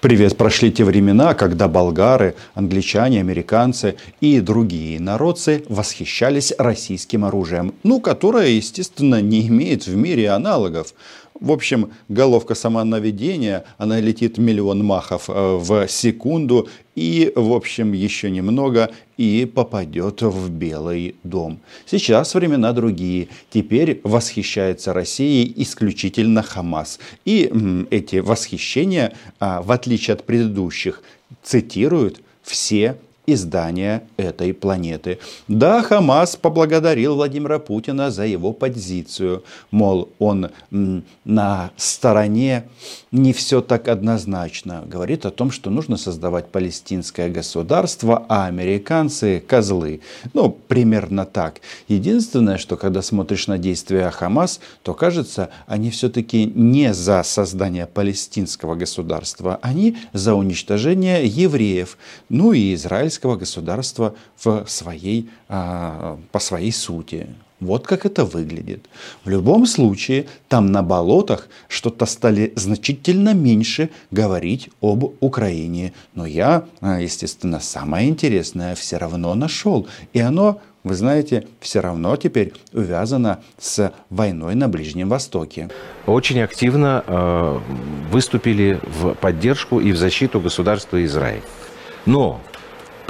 Привет, прошли те времена, когда болгары, англичане, американцы и другие народцы восхищались российским оружием, ну, которое, естественно, не имеет в мире аналогов. В общем, головка самонаведения, она летит миллион махов э, в секунду и, в общем, еще немного и попадет в Белый дом. Сейчас времена другие. Теперь восхищается Россией исключительно Хамас. И эти восхищения, а, в отличие от предыдущих, цитируют все издания этой планеты. Да, Хамас поблагодарил Владимира Путина за его позицию. Мол, он на стороне не все так однозначно. Говорит о том, что нужно создавать палестинское государство, а американцы козлы. Ну, примерно так. Единственное, что когда смотришь на действия Хамас, то кажется, они все-таки не за создание палестинского государства, они за уничтожение евреев. Ну и израильского израильского государства в своей, а, по своей сути. Вот как это выглядит. В любом случае, там на болотах что-то стали значительно меньше говорить об Украине. Но я, а, естественно, самое интересное все равно нашел. И оно, вы знаете, все равно теперь увязано с войной на Ближнем Востоке. Очень активно э, выступили в поддержку и в защиту государства Израиль. Но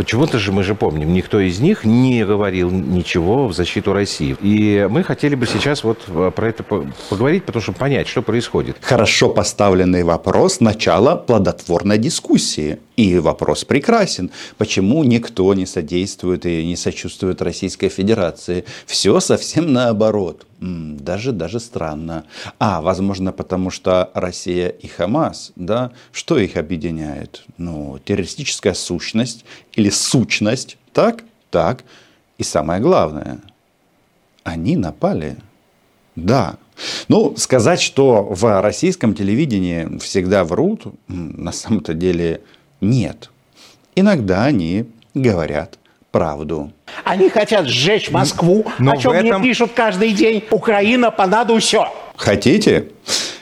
Почему-то же мы же помним, никто из них не говорил ничего в защиту России. И мы хотели бы сейчас вот э, про это поговорить, потому что понять, что происходит. Хорошо поставленный вопрос, начало плодотворной дискуссии. И вопрос прекрасен. Почему никто не содействует и не сочувствует Российской Федерации? Все совсем наоборот. Даже, даже странно. А, возможно, потому что Россия и Хамас, да, что их объединяет? Ну, террористическая сущность или сущность, так? Так. И самое главное, они напали. Да. Ну, сказать, что в российском телевидении всегда врут, на самом-то деле нет. Иногда они говорят правду. Они хотят сжечь Москву, Но о чем этом... мне пишут каждый день. Украина понаду все. Хотите?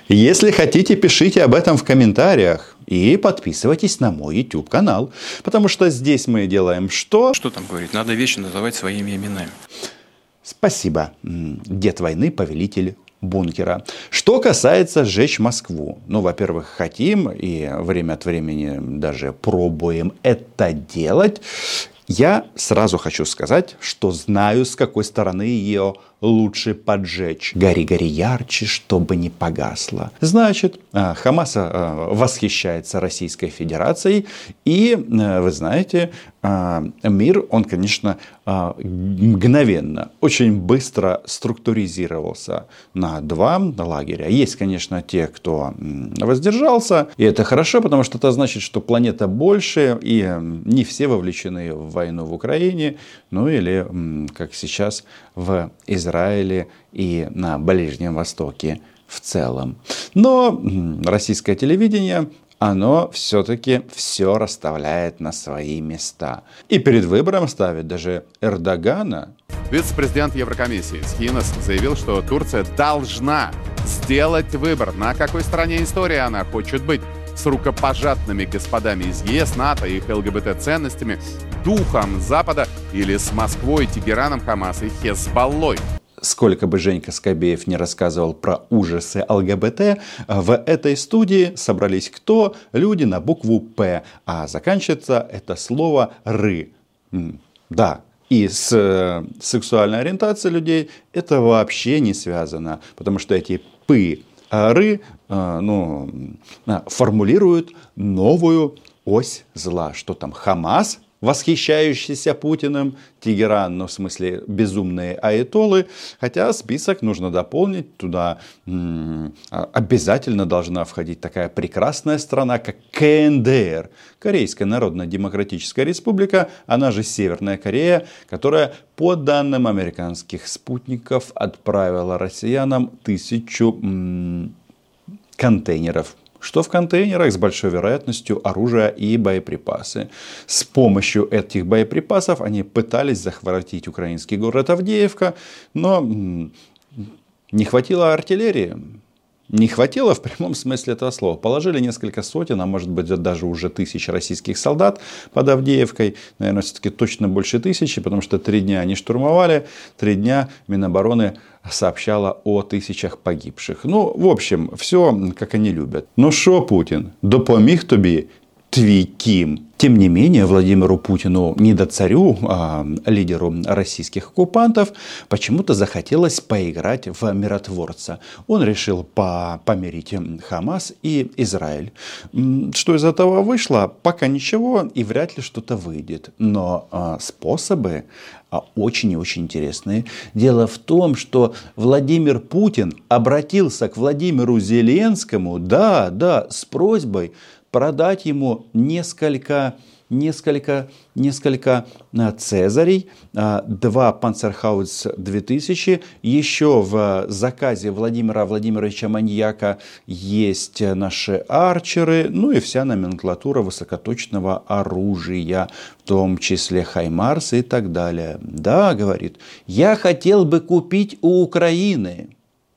Если хотите, пишите об этом в комментариях. И подписывайтесь на мой YouTube канал. Потому что здесь мы делаем что? Что там говорить? Надо вещи называть своими именами. Спасибо. Дед войны, повелитель бункера. Что касается сжечь Москву. Ну, во-первых, хотим и время от времени даже пробуем это делать. Я сразу хочу сказать, что знаю, с какой стороны ее лучше поджечь. Гори, гори ярче, чтобы не погасло. Значит, э, Хамас э, восхищается Российской Федерацией. И, э, вы знаете, мир, он, конечно, мгновенно, очень быстро структуризировался на два лагеря. Есть, конечно, те, кто воздержался. И это хорошо, потому что это значит, что планета больше, и не все вовлечены в войну в Украине, ну или, как сейчас, в Израиле Израиле и на Ближнем Востоке в целом. Но российское телевидение оно все-таки все расставляет на свои места. И перед выбором ставит даже Эрдогана. Вице-президент Еврокомиссии Схинос заявил, что Турция должна сделать выбор, на какой стороне истории она хочет быть с рукопожатными господами из ЕС, НАТО их ЛГБТ-ценностями, духом Запада или с Москвой, Тегераном, Хамас и Хезболлой сколько бы Женька Скобеев не рассказывал про ужасы ЛГБТ, в этой студии собрались кто? Люди на букву «П», а заканчивается это слово «ры». Да, и с э, сексуальной ориентацией людей это вообще не связано, потому что эти «пы», «ры» э, ну, формулируют новую ось зла. Что там, Хамас восхищающийся Путиным, Тегеран, ну в смысле безумные аэтолы, хотя список нужно дополнить, туда м- обязательно должна входить такая прекрасная страна, как КНДР, Корейская Народно-Демократическая Республика, она же Северная Корея, которая по данным американских спутников отправила россиянам тысячу м- контейнеров что в контейнерах с большой вероятностью оружие и боеприпасы. С помощью этих боеприпасов они пытались захватить украинский город Авдеевка, но не хватило артиллерии не хватило в прямом смысле этого слова. Положили несколько сотен, а может быть даже уже тысяч российских солдат под Авдеевкой. Наверное, все-таки точно больше тысячи, потому что три дня они штурмовали, три дня Минобороны сообщала о тысячах погибших. Ну, в общем, все, как они любят. Ну что, Путин, допоміг тобі твій Ким? Тем не менее, Владимиру Путину, не до царю, а лидеру российских оккупантов, почему-то захотелось поиграть в миротворца. Он решил по помирить Хамас и Израиль. Что из этого вышло, пока ничего и вряд ли что-то выйдет. Но а, способы а, очень и очень интересные. Дело в том, что Владимир Путин обратился к Владимиру Зеленскому, да, да, с просьбой продать ему несколько, несколько, несколько а, Цезарей, а, два Панцерхаус 2000. Еще в заказе Владимира Владимировича Маньяка есть наши арчеры, ну и вся номенклатура высокоточного оружия, в том числе Хаймарс и так далее. Да, говорит, я хотел бы купить у Украины.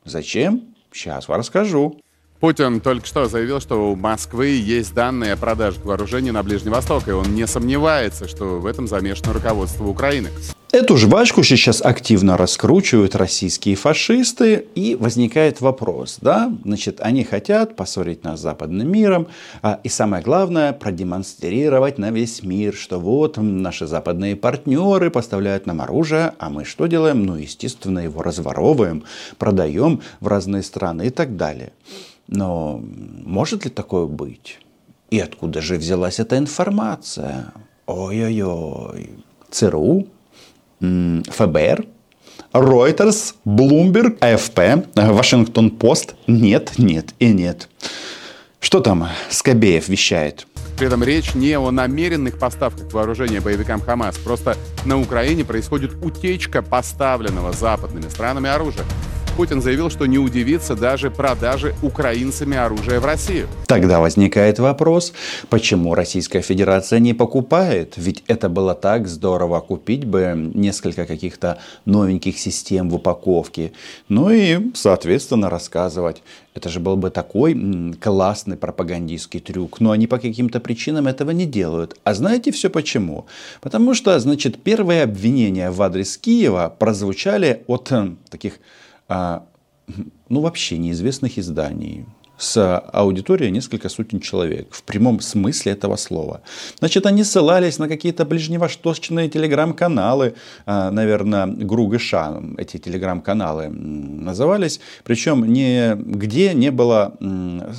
Зачем? Сейчас вам расскажу. Путин только что заявил, что у Москвы есть данные о продаже вооружений на Ближний Восток, и он не сомневается, что в этом замешано руководство Украины. Эту жвачку сейчас активно раскручивают российские фашисты, и возникает вопрос, да, значит, они хотят поссорить нас с западным миром, а, и самое главное, продемонстрировать на весь мир, что вот наши западные партнеры поставляют нам оружие, а мы что делаем? Ну, естественно, его разворовываем, продаем в разные страны и так далее. Но может ли такое быть? И откуда же взялась эта информация? Ой-ой-ой. ЦРУ, ФБР, Reuters, Bloomberg, АФП, Вашингтон-Пост? Нет, нет и нет. Что там Скобеев вещает? При этом речь не о намеренных поставках вооружения боевикам Хамас. Просто на Украине происходит утечка поставленного западными странами оружия. Путин заявил, что не удивится даже продаже украинцами оружия в Россию. Тогда возникает вопрос, почему Российская Федерация не покупает? Ведь это было так здорово купить бы несколько каких-то новеньких систем в упаковке. Ну и, соответственно, рассказывать. Это же был бы такой классный пропагандистский трюк. Но они по каким-то причинам этого не делают. А знаете все почему? Потому что, значит, первые обвинения в адрес Киева прозвучали от э, таких ну, вообще неизвестных изданий с аудиторией несколько сотен человек, в прямом смысле этого слова. Значит, они ссылались на какие-то ближневосточные телеграм-каналы, а, наверное, Гругыша, эти телеграм-каналы назывались, причем нигде не было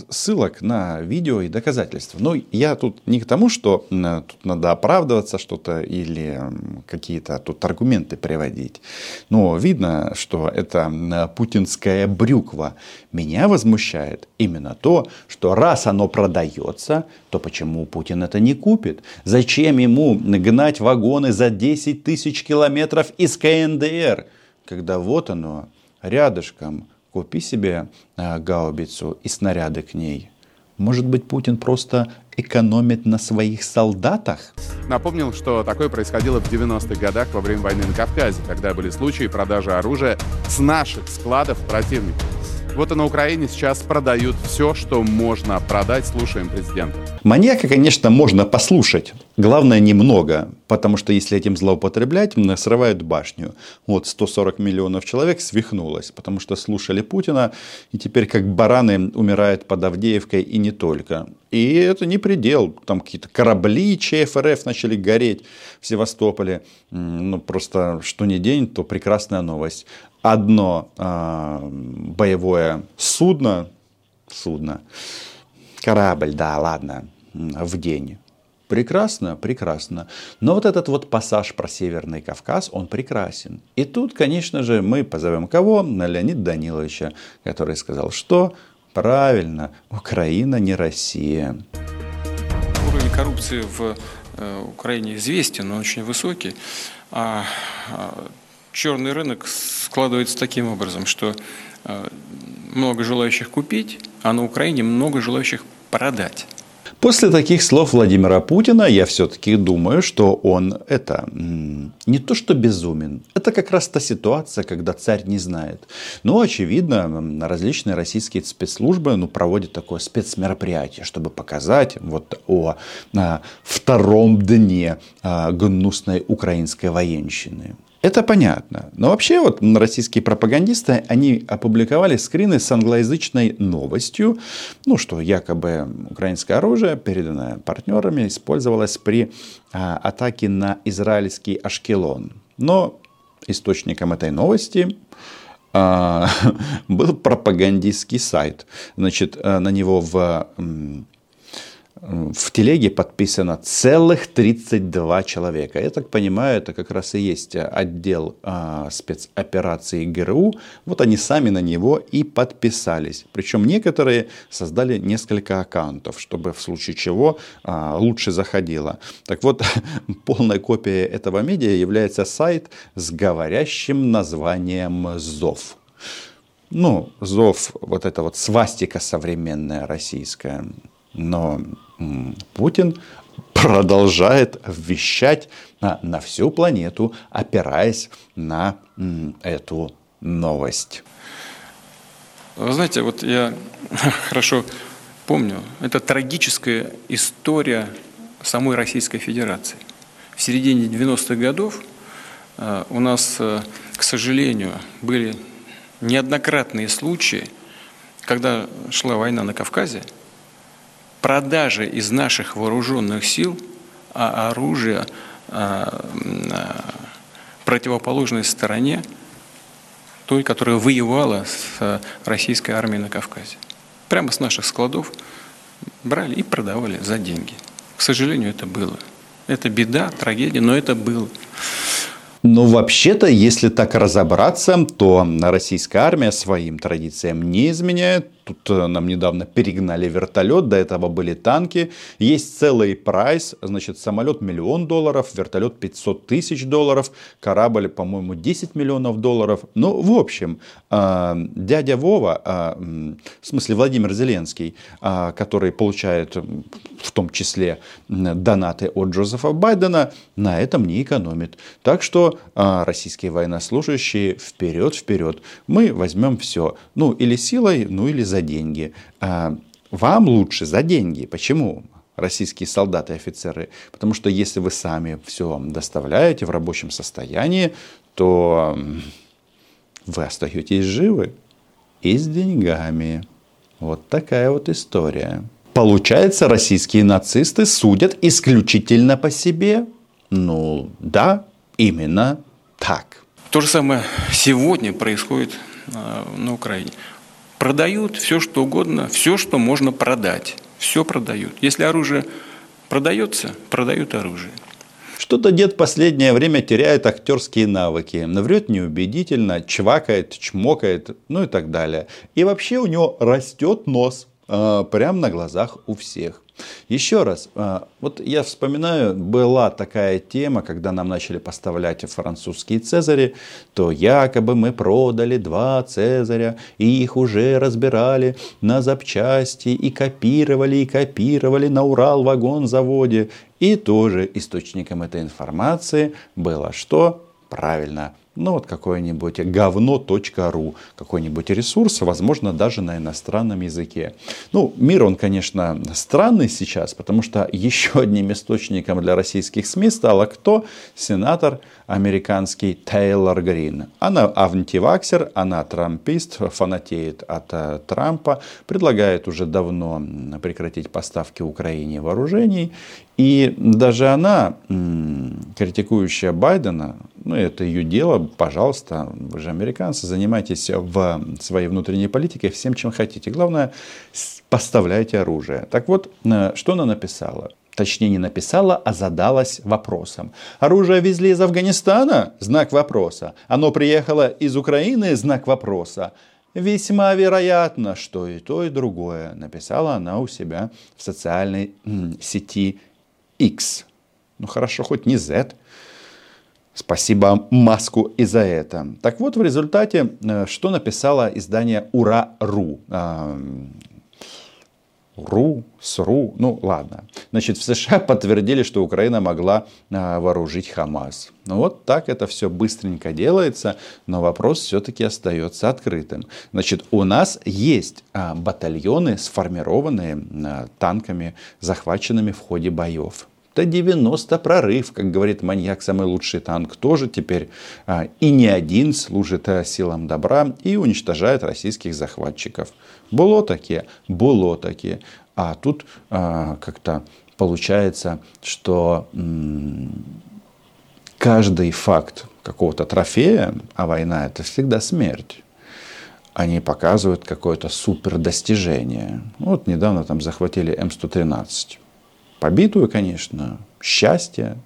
ссылок на видео и доказательств. Но я тут не к тому, что тут надо оправдываться что-то или какие-то тут аргументы приводить. Но видно, что это путинская брюква меня возмущает именно то, что раз оно продается, то почему Путин это не купит? Зачем ему гнать вагоны за 10 тысяч километров из КНДР, когда вот оно рядышком, купи себе а, гаубицу и снаряды к ней. Может быть, Путин просто экономит на своих солдатах? Напомнил, что такое происходило в 90-х годах во время войны на Кавказе, когда были случаи продажи оружия с наших складов противников. Вот и на Украине сейчас продают все, что можно продать. Слушаем президента. Маньяка, конечно, можно послушать. Главное, немного. Потому что если этим злоупотреблять, срывают башню. Вот 140 миллионов человек свихнулось. Потому что слушали Путина. И теперь как бараны умирают под Авдеевкой и не только. И это не предел. Там какие-то корабли ЧФРФ начали гореть в Севастополе. Ну, просто что ни день, то прекрасная новость одно э, боевое судно, судно, корабль, да, ладно, в день. Прекрасно, прекрасно. Но вот этот вот пассаж про Северный Кавказ, он прекрасен. И тут, конечно же, мы позовем кого? На Леонида Даниловича, который сказал, что правильно, Украина не Россия. Уровень коррупции в э, Украине известен, он очень высокий. А, а черный рынок складывается таким образом, что э, много желающих купить, а на Украине много желающих продать. После таких слов Владимира Путина я все-таки думаю, что он это не то что безумен, это как раз та ситуация, когда царь не знает. Но очевидно, различные российские спецслужбы ну, проводят такое спецмероприятие, чтобы показать вот о, о втором дне о гнусной украинской военщины. Это понятно. Но вообще вот российские пропагандисты, они опубликовали скрины с англоязычной новостью, ну, что якобы украинское оружие, переданное партнерами, использовалось при а, атаке на израильский Ашкелон. Но источником этой новости а, был пропагандистский сайт. Значит, э, на него в в телеге подписано целых 32 человека. Я так понимаю, это как раз и есть отдел а, спецопераций ГРУ. Вот они сами на него и подписались. Причем некоторые создали несколько аккаунтов, чтобы в случае чего а, лучше заходило. Так вот, полной копией этого медиа является сайт с говорящим названием «Зов». Ну, «Зов» вот это вот свастика современная российская. Но Путин продолжает вещать на, на всю планету, опираясь на эту новость. Вы знаете, вот я хорошо помню, это трагическая история самой Российской Федерации. В середине 90-х годов э, у нас, э, к сожалению, были неоднократные случаи, когда шла война на Кавказе, продажи из наших вооруженных сил а оружия а, а, противоположной стороне, той, которая воевала с российской армией на Кавказе. Прямо с наших складов брали и продавали за деньги. К сожалению, это было. Это беда, трагедия, но это было. Но вообще-то, если так разобраться, то российская армия своим традициям не изменяет. Тут э, нам недавно перегнали вертолет, до этого были танки. Есть целый прайс, значит, самолет миллион долларов, вертолет 500 тысяч долларов, корабль, по-моему, 10 миллионов долларов. Ну, в общем, э, дядя Вова, э, в смысле Владимир Зеленский, который получает в том числе донаты от Джозефа Байдена, на этом не экономит. Так что российские военнослужащие вперед, вперед. Мы возьмем все. Ну, или силой, ну, или за деньги. А, вам лучше за деньги. Почему? российские солдаты и офицеры. Потому что если вы сами все доставляете в рабочем состоянии, то вы остаетесь живы и с деньгами. Вот такая вот история. Получается, российские нацисты судят исключительно по себе? Ну, да, именно так. То же самое сегодня происходит а, на Украине продают все, что угодно, все, что можно продать. Все продают. Если оружие продается, продают оружие. Что-то дед последнее время теряет актерские навыки. Врет неубедительно, чвакает, чмокает, ну и так далее. И вообще у него растет нос. Э, прямо на глазах у всех. Еще раз, а, вот я вспоминаю, была такая тема, когда нам начали поставлять французские цезари, то якобы мы продали два цезаря, и их уже разбирали на запчасти, и копировали, и копировали на Урал-вагон-заводе. И тоже источником этой информации было что? Правильно, ну вот какое-нибудь говно.ру, какой-нибудь ресурс, возможно, даже на иностранном языке. Ну, мир, он, конечно, странный сейчас, потому что еще одним источником для российских СМИ стала кто? Сенатор американский Тейлор Грин. Она антиваксер, она трампист, фанатеет от э, Трампа, предлагает уже давно прекратить поставки Украине вооружений. И даже она, критикующая Байдена, ну, это ее дело, пожалуйста, вы же американцы, занимайтесь в своей внутренней политикой всем, чем хотите. Главное, поставляйте оружие. Так вот, э, что она написала? Точнее, не написала, а задалась вопросом. Оружие везли из Афганистана? Знак вопроса. Оно приехало из Украины? Знак вопроса. Весьма вероятно, что и то, и другое. Написала она у себя в социальной сети X. Ну хорошо, хоть не Z. Спасибо Маску и за это. Так вот, в результате, э, что написало издание Ура.ру? РУ, СРУ, ну ладно. Значит, в США подтвердили, что Украина могла а, вооружить Хамас. Ну вот так это все быстренько делается, но вопрос все-таки остается открытым. Значит, у нас есть а, батальоны, сформированные а, танками, захваченными в ходе боев. Это 90 прорыв, как говорит маньяк, самый лучший танк тоже теперь а, и не один служит а, силам добра и уничтожает российских захватчиков. Было такие, было такие. А тут а, как-то получается, что м- каждый факт какого-то трофея, а война это всегда смерть, они показывают какое-то супер достижение. Вот недавно там захватили М113 побитую, конечно, счастье.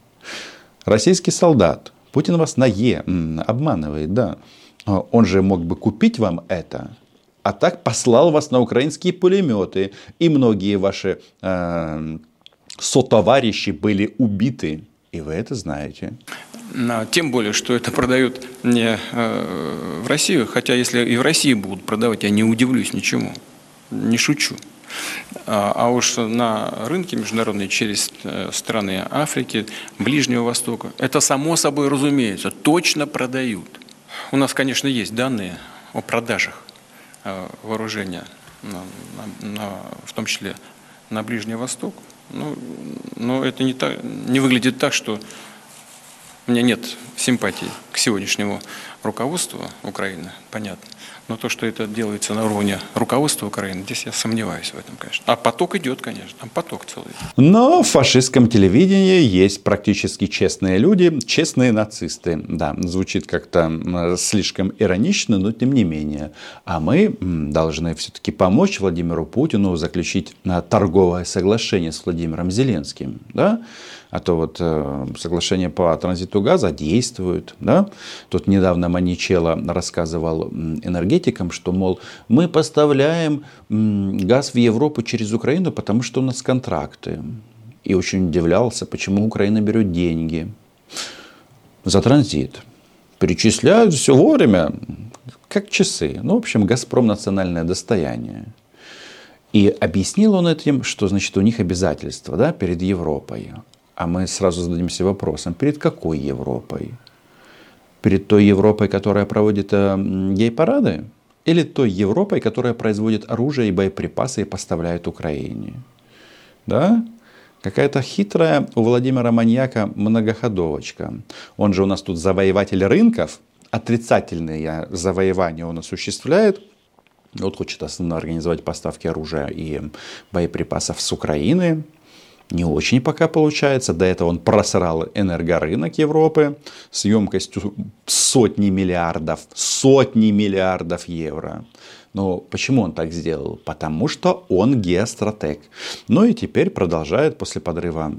Российский солдат, Путин вас на Е обманывает, да. А он же мог бы купить вам это, а так послал вас на украинские пулеметы. И многие ваши э, сотоварищи были убиты. И вы это знаете. Тем более, что это продают не э, в Россию, хотя если и в России будут продавать, я не удивлюсь ничему. Не шучу. А, а уж на рынке международные через э, страны Африки, Ближнего Востока, это само собой разумеется, точно продают. У нас, конечно, есть данные о продажах э, вооружения, в том числе на Ближний Восток. Ну, но это не, так, не выглядит так, что у меня нет симпатии к сегодняшнему руководству Украины, понятно. Но то, что это делается на уровне руководства Украины, здесь я сомневаюсь в этом, конечно. А поток идет, конечно, там поток целый. Но в фашистском телевидении есть практически честные люди, честные нацисты. Да, звучит как-то слишком иронично, но тем не менее. А мы должны все-таки помочь Владимиру Путину заключить а, торговое соглашение с Владимиром Зеленским. Да? А то вот э, соглашение по транзиту газа действует. Да? Тут недавно Маничело рассказывал энергетикам, что, мол, мы поставляем газ в Европу через Украину, потому что у нас контракты. И очень удивлялся, почему Украина берет деньги за транзит. Перечисляют все вовремя, как часы. Ну, в общем, «Газпром» национальное достояние. И объяснил он этим, что значит у них обязательства да, перед Европой. А мы сразу зададимся вопросом, перед какой Европой? Перед той Европой, которая проводит э, гей-парады? Или той Европой, которая производит оружие и боеприпасы и поставляет Украине? Да? Какая-то хитрая у Владимира Маньяка многоходовочка. Он же у нас тут завоеватель рынков, отрицательные завоевания он осуществляет. Вот хочет основно организовать поставки оружия и боеприпасов с Украины не очень пока получается. До этого он просрал энергорынок Европы с емкостью сотни миллиардов, сотни миллиардов евро. Но почему он так сделал? Потому что он геостратег. Ну и теперь продолжает после подрыва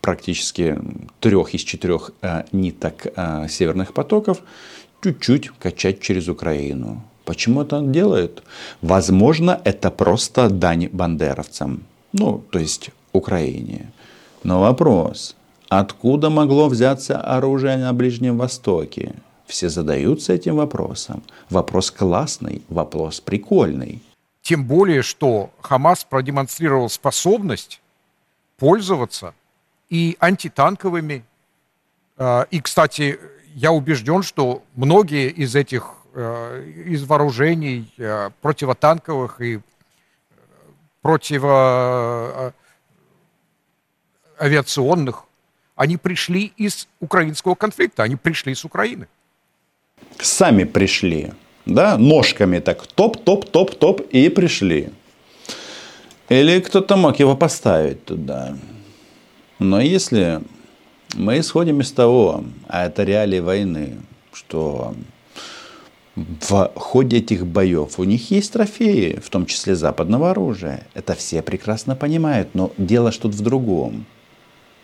практически трех из четырех э, ниток э, северных потоков чуть-чуть качать через Украину. Почему это он делает? Возможно, это просто дань бандеровцам ну, то есть Украине. Но вопрос, откуда могло взяться оружие на Ближнем Востоке? Все задаются этим вопросом. Вопрос классный, вопрос прикольный. Тем более, что Хамас продемонстрировал способность пользоваться и антитанковыми. Э, и, кстати, я убежден, что многие из этих э, из вооружений э, противотанковых и противоавиационных, э, они пришли из украинского конфликта, они пришли с Украины. Сами пришли, да, ножками так топ-топ-топ-топ и пришли. Или кто-то мог его поставить туда. Но если мы исходим из того, а это реалии войны, что в ходе этих боев у них есть трофеи, в том числе западного оружия. Это все прекрасно понимают, но дело что-то в другом.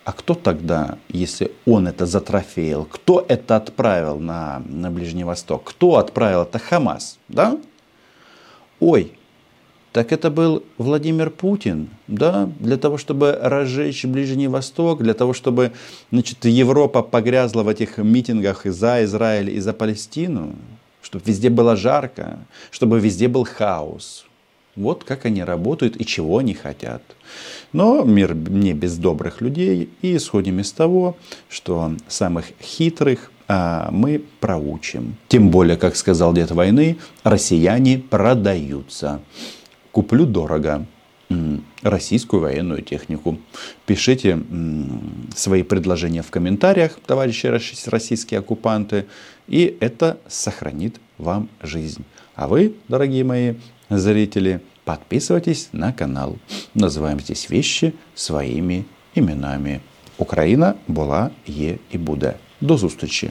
А кто тогда, если он это затрофеил, кто это отправил на, на Ближний Восток? Кто отправил это Хамас, да? Ой, так это был Владимир Путин, да, для того, чтобы разжечь Ближний Восток, для того, чтобы значит, Европа погрязла в этих митингах и за Израиль, и за Палестину чтобы везде было жарко, чтобы везде был хаос. Вот как они работают и чего они хотят. Но мир не без добрых людей. И исходим из того, что самых хитрых а, мы проучим. Тем более, как сказал дед войны, россияне продаются. Куплю дорого российскую военную технику. Пишите свои предложения в комментариях, товарищи российские оккупанты, и это сохранит вам жизнь. А вы, дорогие мои зрители, подписывайтесь на канал. Называем здесь вещи своими именами. Україна була, є і буде. До зустрічі!